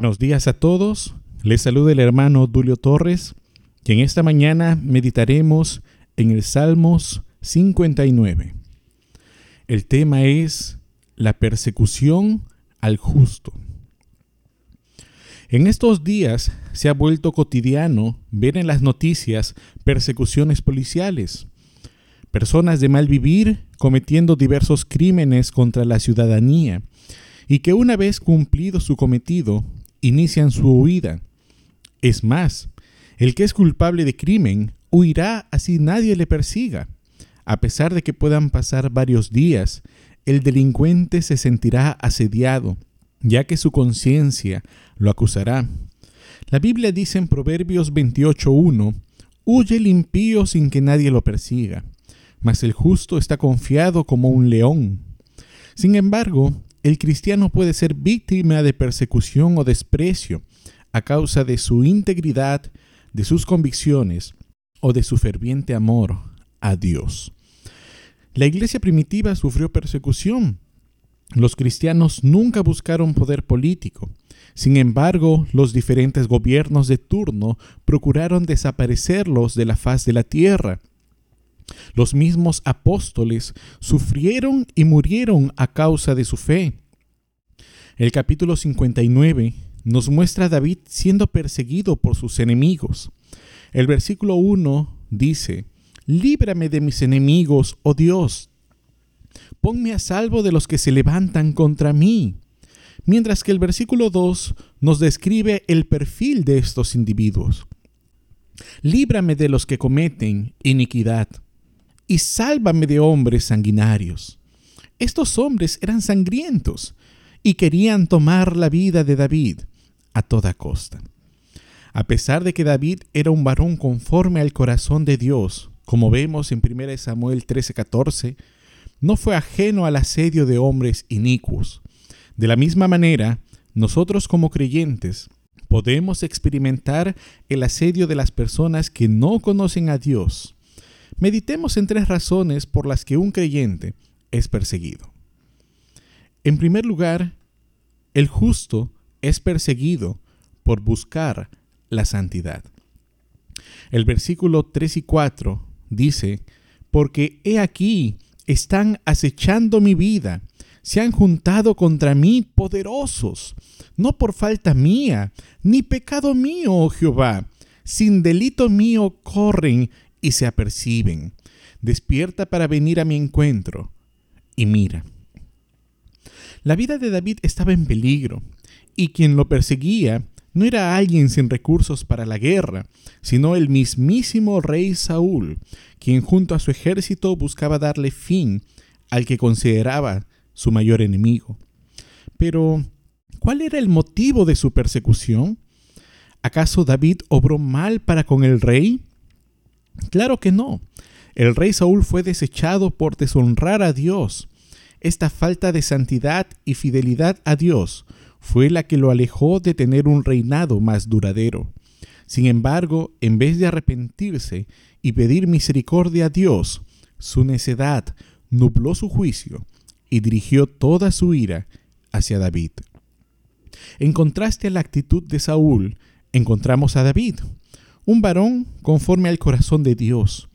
Buenos días a todos. Les saluda el hermano Dulio Torres, que en esta mañana meditaremos en el Salmos 59. El tema es la persecución al justo. En estos días se ha vuelto cotidiano ver en las noticias persecuciones policiales, personas de mal vivir cometiendo diversos crímenes contra la ciudadanía y que una vez cumplido su cometido inician su huida. Es más, el que es culpable de crimen huirá así nadie le persiga. A pesar de que puedan pasar varios días, el delincuente se sentirá asediado, ya que su conciencia lo acusará. La Biblia dice en Proverbios 28.1, Huye el impío sin que nadie lo persiga, mas el justo está confiado como un león. Sin embargo, el cristiano puede ser víctima de persecución o desprecio a causa de su integridad, de sus convicciones o de su ferviente amor a Dios. La iglesia primitiva sufrió persecución. Los cristianos nunca buscaron poder político. Sin embargo, los diferentes gobiernos de turno procuraron desaparecerlos de la faz de la tierra. Los mismos apóstoles sufrieron y murieron a causa de su fe. El capítulo 59 nos muestra a David siendo perseguido por sus enemigos. El versículo 1 dice, Líbrame de mis enemigos, oh Dios. Ponme a salvo de los que se levantan contra mí. Mientras que el versículo 2 nos describe el perfil de estos individuos. Líbrame de los que cometen iniquidad y sálvame de hombres sanguinarios. Estos hombres eran sangrientos y querían tomar la vida de David a toda costa. A pesar de que David era un varón conforme al corazón de Dios, como vemos en 1 Samuel 13:14, no fue ajeno al asedio de hombres inicuos. De la misma manera, nosotros como creyentes podemos experimentar el asedio de las personas que no conocen a Dios. Meditemos en tres razones por las que un creyente es perseguido. En primer lugar, el justo es perseguido por buscar la santidad. El versículo 3 y 4 dice, porque he aquí, están acechando mi vida, se han juntado contra mí poderosos, no por falta mía, ni pecado mío, oh Jehová, sin delito mío corren y se aperciben. Despierta para venir a mi encuentro. Y mira. La vida de David estaba en peligro, y quien lo perseguía no era alguien sin recursos para la guerra, sino el mismísimo rey Saúl, quien junto a su ejército buscaba darle fin al que consideraba su mayor enemigo. Pero, ¿cuál era el motivo de su persecución? ¿Acaso David obró mal para con el rey? Claro que no. El rey Saúl fue desechado por deshonrar a Dios. Esta falta de santidad y fidelidad a Dios fue la que lo alejó de tener un reinado más duradero. Sin embargo, en vez de arrepentirse y pedir misericordia a Dios, su necedad nubló su juicio y dirigió toda su ira hacia David. En contraste a la actitud de Saúl, encontramos a David, un varón conforme al corazón de Dios,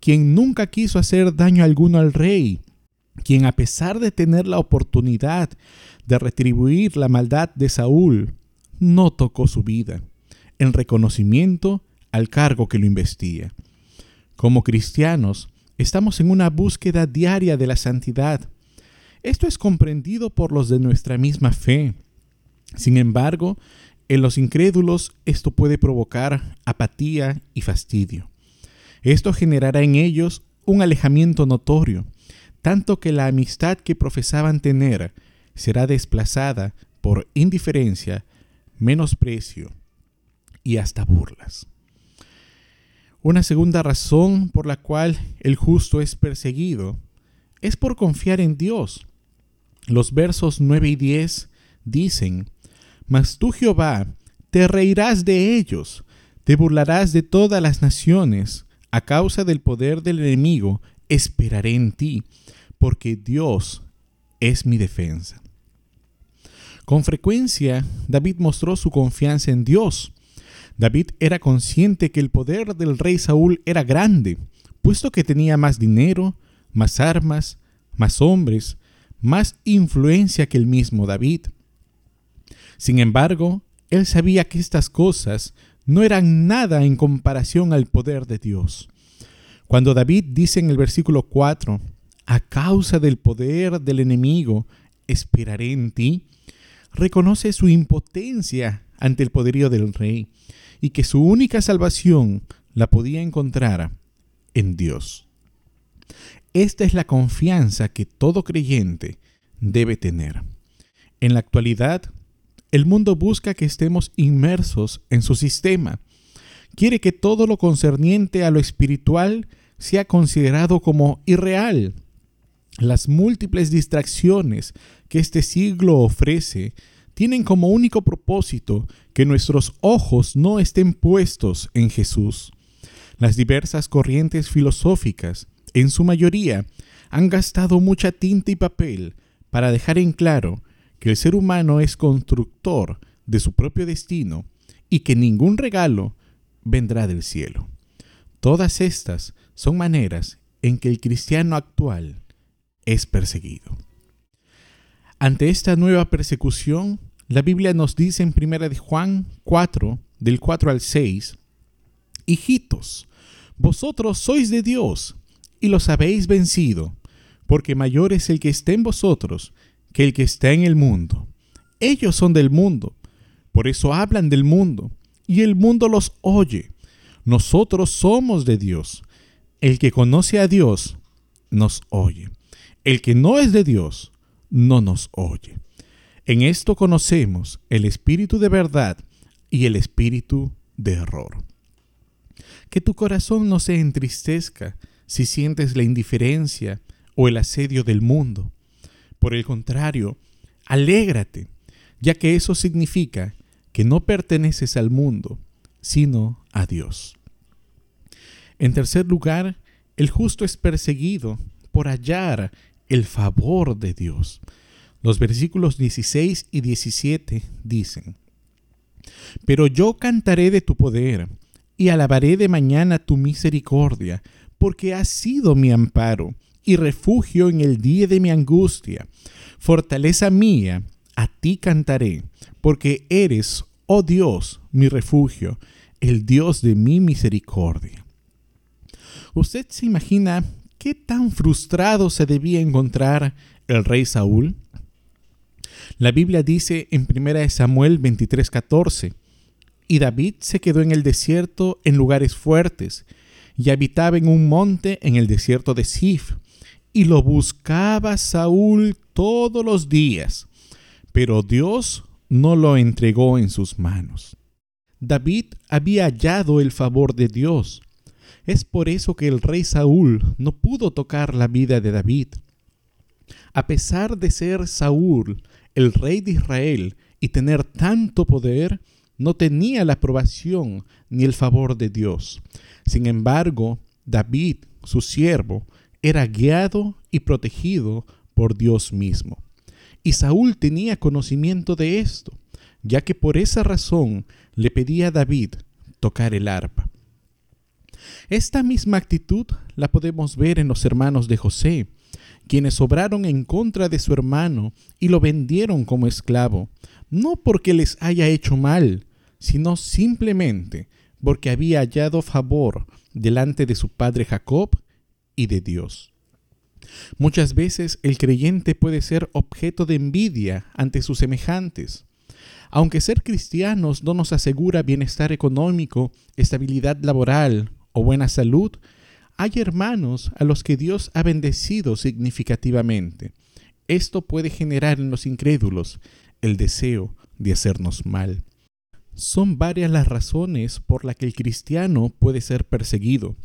quien nunca quiso hacer daño alguno al rey, quien a pesar de tener la oportunidad de retribuir la maldad de Saúl, no tocó su vida, en reconocimiento al cargo que lo investía. Como cristianos, estamos en una búsqueda diaria de la santidad. Esto es comprendido por los de nuestra misma fe. Sin embargo, en los incrédulos esto puede provocar apatía y fastidio. Esto generará en ellos un alejamiento notorio, tanto que la amistad que profesaban tener será desplazada por indiferencia, menosprecio y hasta burlas. Una segunda razón por la cual el justo es perseguido es por confiar en Dios. Los versos 9 y 10 dicen, Mas tú Jehová te reirás de ellos, te burlarás de todas las naciones, a causa del poder del enemigo, esperaré en ti, porque Dios es mi defensa. Con frecuencia, David mostró su confianza en Dios. David era consciente que el poder del rey Saúl era grande, puesto que tenía más dinero, más armas, más hombres, más influencia que el mismo David. Sin embargo, él sabía que estas cosas no eran nada en comparación al poder de Dios. Cuando David dice en el versículo 4, a causa del poder del enemigo, esperaré en ti, reconoce su impotencia ante el poderío del rey y que su única salvación la podía encontrar en Dios. Esta es la confianza que todo creyente debe tener. En la actualidad, el mundo busca que estemos inmersos en su sistema. Quiere que todo lo concerniente a lo espiritual sea considerado como irreal. Las múltiples distracciones que este siglo ofrece tienen como único propósito que nuestros ojos no estén puestos en Jesús. Las diversas corrientes filosóficas, en su mayoría, han gastado mucha tinta y papel para dejar en claro que el ser humano es constructor de su propio destino y que ningún regalo vendrá del cielo. Todas estas son maneras en que el cristiano actual es perseguido. Ante esta nueva persecución, la Biblia nos dice en 1 de Juan 4, del 4 al 6, Hijitos, vosotros sois de Dios y los habéis vencido, porque mayor es el que está en vosotros que el que está en el mundo. Ellos son del mundo, por eso hablan del mundo, y el mundo los oye. Nosotros somos de Dios. El que conoce a Dios nos oye. El que no es de Dios no nos oye. En esto conocemos el espíritu de verdad y el espíritu de error. Que tu corazón no se entristezca si sientes la indiferencia o el asedio del mundo. Por el contrario, alégrate, ya que eso significa que no perteneces al mundo, sino a Dios. En tercer lugar, el justo es perseguido por hallar el favor de Dios. Los versículos 16 y 17 dicen, Pero yo cantaré de tu poder y alabaré de mañana tu misericordia, porque has sido mi amparo y refugio en el día de mi angustia. Fortaleza mía, a ti cantaré, porque eres, oh Dios, mi refugio, el Dios de mi misericordia. ¿Usted se imagina qué tan frustrado se debía encontrar el rey Saúl? La Biblia dice en 1 Samuel 23:14, y David se quedó en el desierto en lugares fuertes, y habitaba en un monte en el desierto de Sif, y lo buscaba Saúl todos los días, pero Dios no lo entregó en sus manos. David había hallado el favor de Dios. Es por eso que el rey Saúl no pudo tocar la vida de David. A pesar de ser Saúl el rey de Israel y tener tanto poder, no tenía la aprobación ni el favor de Dios. Sin embargo, David, su siervo, era guiado y protegido por Dios mismo. Y Saúl tenía conocimiento de esto, ya que por esa razón le pedía a David tocar el arpa. Esta misma actitud la podemos ver en los hermanos de José, quienes obraron en contra de su hermano y lo vendieron como esclavo, no porque les haya hecho mal, sino simplemente porque había hallado favor delante de su padre Jacob y de Dios. Muchas veces el creyente puede ser objeto de envidia ante sus semejantes. Aunque ser cristianos no nos asegura bienestar económico, estabilidad laboral o buena salud, hay hermanos a los que Dios ha bendecido significativamente. Esto puede generar en los incrédulos el deseo de hacernos mal. Son varias las razones por las que el cristiano puede ser perseguido,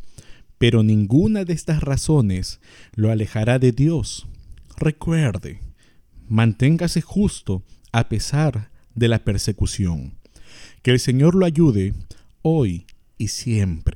pero ninguna de estas razones lo alejará de Dios. Recuerde, manténgase justo a pesar de la persecución. Que el Señor lo ayude hoy y siempre.